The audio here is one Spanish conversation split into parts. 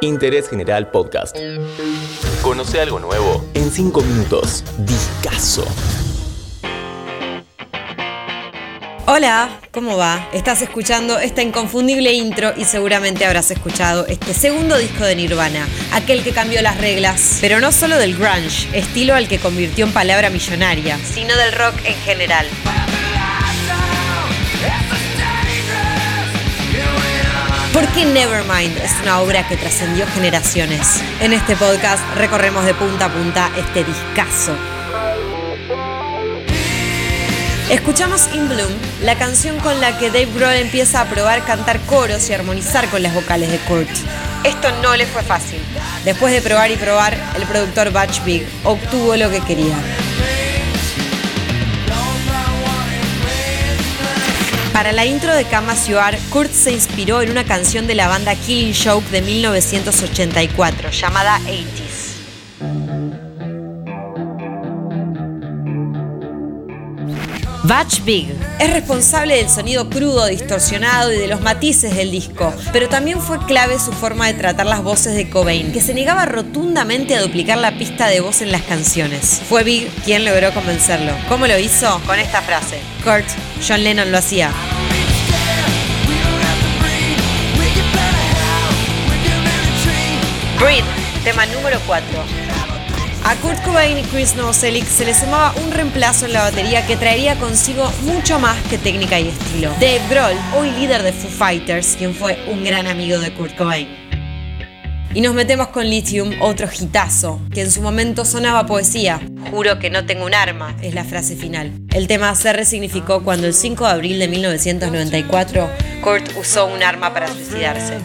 Interés General Podcast. Conoce algo nuevo en 5 minutos. Discaso. Hola, ¿cómo va? Estás escuchando esta inconfundible intro y seguramente habrás escuchado este segundo disco de Nirvana, aquel que cambió las reglas, pero no solo del grunge, estilo al que convirtió en palabra millonaria, sino del rock en general. ¿Por qué Nevermind es una obra que trascendió generaciones? En este podcast recorremos de punta a punta este discazo. Escuchamos In Bloom, la canción con la que Dave Grohl empieza a probar cantar coros y armonizar con las vocales de Kurt. Esto no le fue fácil. Después de probar y probar, el productor Batch Big obtuvo lo que quería. Para la intro de Kama Suar, Kurt se inspiró en una canción de la banda Killing Joke de 1984 llamada 80s. Batch Big es responsable del sonido crudo, distorsionado y de los matices del disco, pero también fue clave su forma de tratar las voces de Cobain, que se negaba rotundamente a duplicar la pista de voz en las canciones. Fue Big quien logró convencerlo. ¿Cómo lo hizo? Con esta frase. Kurt, John Lennon lo hacía. Breathe, tema número 4. A Kurt Cobain y Chris Novoselic se les sumaba un reemplazo en la batería que traería consigo mucho más que técnica y estilo. Dave Grohl, hoy líder de Foo Fighters, quien fue un gran amigo de Kurt Cobain. Y nos metemos con Lithium, otro hitazo, que en su momento sonaba poesía. Juro que no tengo un arma, es la frase final. El tema se resignificó cuando el 5 de abril de 1994 Kurt usó un arma para suicidarse.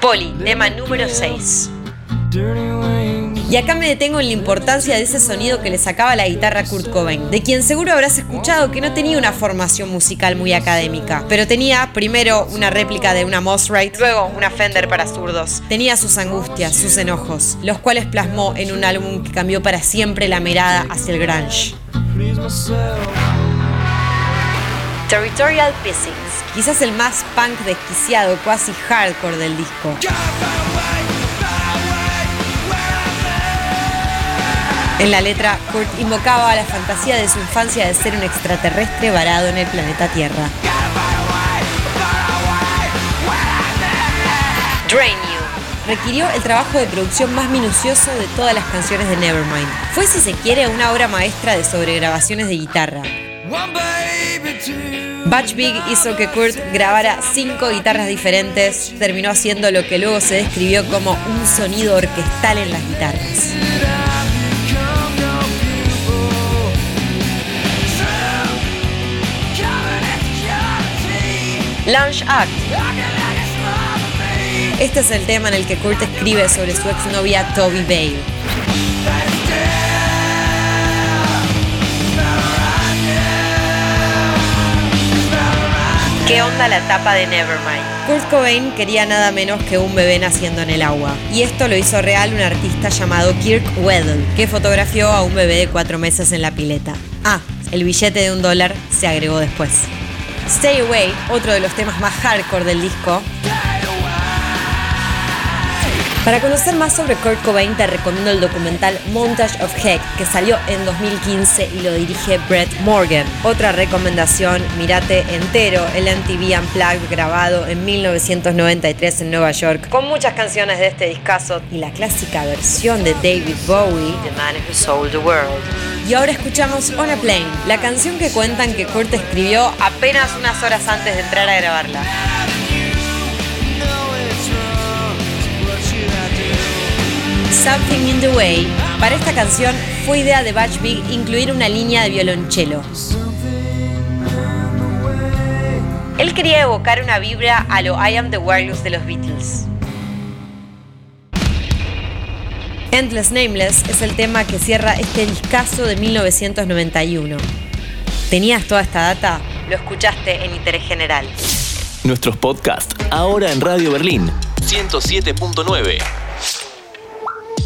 Poli, tema número 6. Y acá me detengo en la importancia de ese sonido que le sacaba la guitarra Kurt Cobain, de quien seguro habrás escuchado que no tenía una formación musical muy académica, pero tenía primero una réplica de una Right, luego una Fender para zurdos. Tenía sus angustias, sus enojos, los cuales plasmó en un álbum que cambió para siempre la mirada hacia el grunge. Territorial Pissings, quizás el más punk desquiciado, casi hardcore del disco. En la letra, Kurt invocaba a la fantasía de su infancia de ser un extraterrestre varado en el planeta Tierra. Drain You requirió el trabajo de producción más minucioso de todas las canciones de Nevermind. Fue, si se quiere, una obra maestra de sobregrabaciones de guitarra. Batch Big hizo que Kurt grabara cinco guitarras diferentes, terminó haciendo lo que luego se describió como un sonido orquestal en las guitarras. Launch Act. Este es el tema en el que Kurt escribe sobre su exnovia Toby Bale. ¿Qué onda la tapa de Nevermind? Kurt Cobain quería nada menos que un bebé naciendo en el agua. Y esto lo hizo real un artista llamado Kirk Weddle, que fotografió a un bebé de cuatro meses en la pileta. Ah, el billete de un dólar se agregó después. Stay Away, otro de los temas más hardcore del disco, para conocer más sobre Kurt Cobain te recomiendo el documental Montage of Heck que salió en 2015 y lo dirige Brett Morgan. Otra recomendación, mirate entero el MTV Unplugged grabado en 1993 en Nueva York con muchas canciones de este discazo y la clásica versión de David Bowie, The Man Who Sold the World. Y ahora escuchamos On a Plane, la canción que cuentan que Kurt escribió apenas unas horas antes de entrar a grabarla. Something in the Way. Para esta canción fue idea de Batch Big incluir una línea de violonchelo. Él quería evocar una vibra a lo I Am the Wireless de los Beatles. Endless Nameless es el tema que cierra este discazo de 1991. ¿Tenías toda esta data? Lo escuchaste en Interés General. Nuestros podcasts ahora en Radio Berlín 107.9